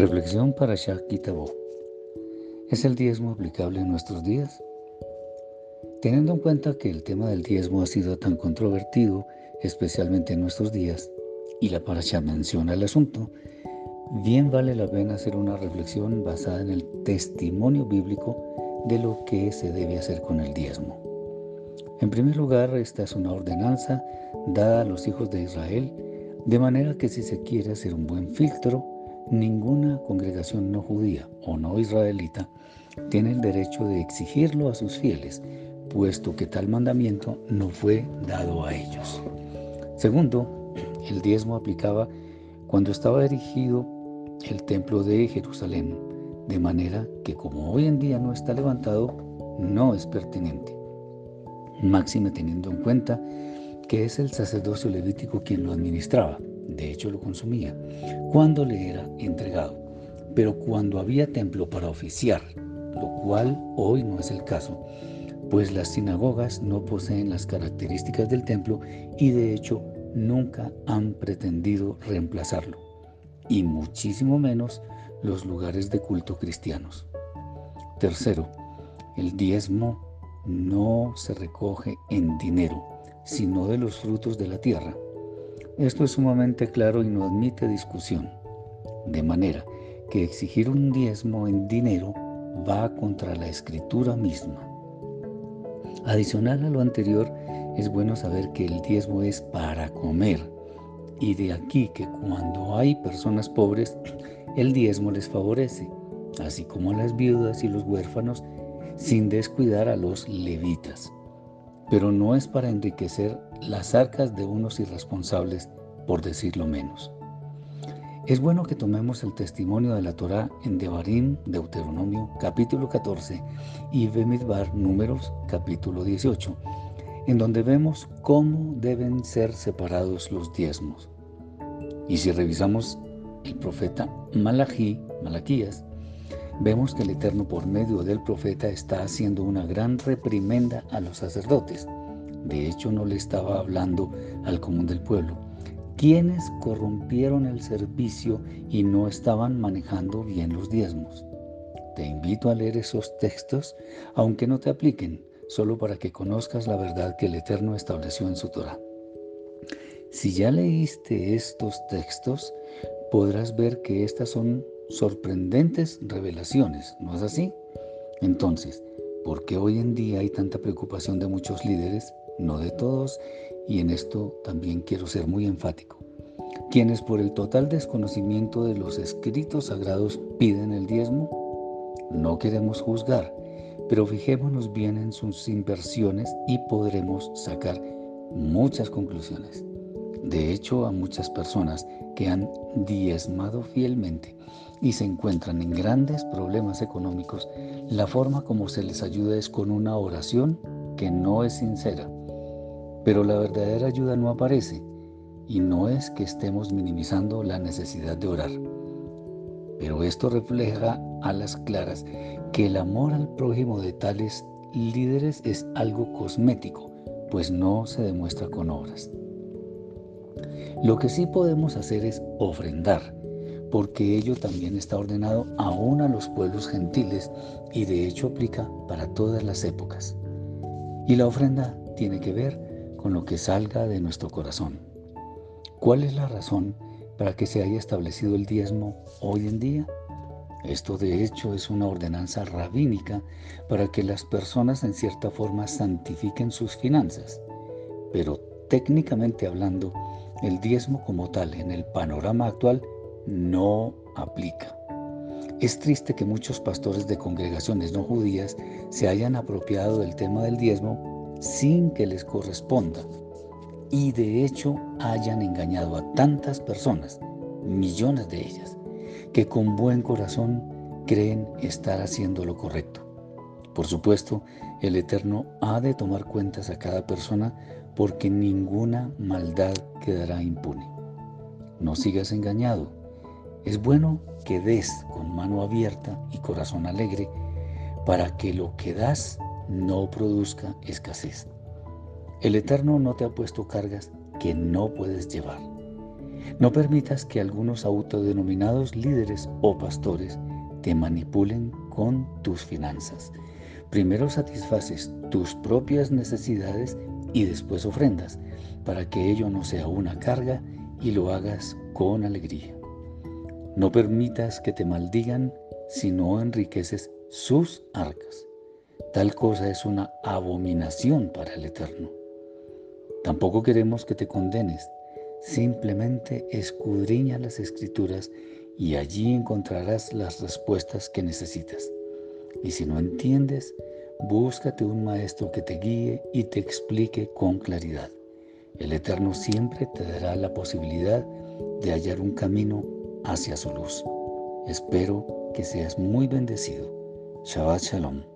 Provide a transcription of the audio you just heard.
Reflexión para Shakitabó. ¿Es el diezmo aplicable en nuestros días? Teniendo en cuenta que el tema del diezmo ha sido tan controvertido, especialmente en nuestros días, y la parasha menciona el asunto, bien vale la pena hacer una reflexión basada en el testimonio bíblico de lo que se debe hacer con el diezmo. En primer lugar, esta es una ordenanza dada a los hijos de Israel, de manera que si se quiere hacer un buen filtro, Ninguna congregación no judía o no israelita tiene el derecho de exigirlo a sus fieles, puesto que tal mandamiento no fue dado a ellos. Segundo, el diezmo aplicaba cuando estaba erigido el templo de Jerusalén, de manera que como hoy en día no está levantado, no es pertinente. Máxime teniendo en cuenta que es el sacerdocio levítico quien lo administraba de hecho lo consumía, cuando le era entregado. Pero cuando había templo para oficiar, lo cual hoy no es el caso, pues las sinagogas no poseen las características del templo y de hecho nunca han pretendido reemplazarlo, y muchísimo menos los lugares de culto cristianos. Tercero, el diezmo no se recoge en dinero, sino de los frutos de la tierra. Esto es sumamente claro y no admite discusión. De manera que exigir un diezmo en dinero va contra la escritura misma. Adicional a lo anterior, es bueno saber que el diezmo es para comer. Y de aquí que cuando hay personas pobres, el diezmo les favorece, así como a las viudas y los huérfanos, sin descuidar a los levitas pero no es para enriquecer las arcas de unos irresponsables, por decirlo menos. Es bueno que tomemos el testimonio de la Torá en Devarim, Deuteronomio, capítulo 14, y Bemidbar, Números, capítulo 18, en donde vemos cómo deben ser separados los diezmos. Y si revisamos el profeta Malají, Malaquías, vemos que el Eterno por medio del profeta está haciendo una gran reprimenda a los sacerdotes. De hecho, no le estaba hablando al común del pueblo, quienes corrompieron el servicio y no estaban manejando bien los diezmos. Te invito a leer esos textos, aunque no te apliquen, solo para que conozcas la verdad que el Eterno estableció en su Torah. Si ya leíste estos textos, podrás ver que estas son sorprendentes revelaciones, ¿no es así? Entonces, ¿por qué hoy en día hay tanta preocupación de muchos líderes? No de todos, y en esto también quiero ser muy enfático. Quienes por el total desconocimiento de los escritos sagrados piden el diezmo, no queremos juzgar, pero fijémonos bien en sus inversiones y podremos sacar muchas conclusiones. De hecho, a muchas personas que han diezmado fielmente y se encuentran en grandes problemas económicos, la forma como se les ayuda es con una oración que no es sincera. Pero la verdadera ayuda no aparece y no es que estemos minimizando la necesidad de orar. Pero esto refleja a las claras que el amor al prójimo de tales líderes es algo cosmético, pues no se demuestra con obras. Lo que sí podemos hacer es ofrendar, porque ello también está ordenado aún a los pueblos gentiles y de hecho aplica para todas las épocas. Y la ofrenda tiene que ver con lo que salga de nuestro corazón. ¿Cuál es la razón para que se haya establecido el diezmo hoy en día? Esto de hecho es una ordenanza rabínica para que las personas en cierta forma santifiquen sus finanzas. Pero técnicamente hablando, el diezmo como tal en el panorama actual no aplica. Es triste que muchos pastores de congregaciones no judías se hayan apropiado del tema del diezmo sin que les corresponda y de hecho hayan engañado a tantas personas, millones de ellas, que con buen corazón creen estar haciendo lo correcto. Por supuesto, el Eterno ha de tomar cuentas a cada persona porque ninguna maldad quedará impune. No sigas engañado. Es bueno que des con mano abierta y corazón alegre para que lo que das no produzca escasez. El Eterno no te ha puesto cargas que no puedes llevar. No permitas que algunos autodenominados líderes o pastores te manipulen con tus finanzas. Primero satisfaces tus propias necesidades y después ofrendas, para que ello no sea una carga y lo hagas con alegría. No permitas que te maldigan si no enriqueces sus arcas. Tal cosa es una abominación para el Eterno. Tampoco queremos que te condenes. Simplemente escudriña las escrituras y allí encontrarás las respuestas que necesitas. Y si no entiendes, búscate un maestro que te guíe y te explique con claridad. El Eterno siempre te dará la posibilidad de hallar un camino hacia su luz. Espero que seas muy bendecido. Shabbat Shalom.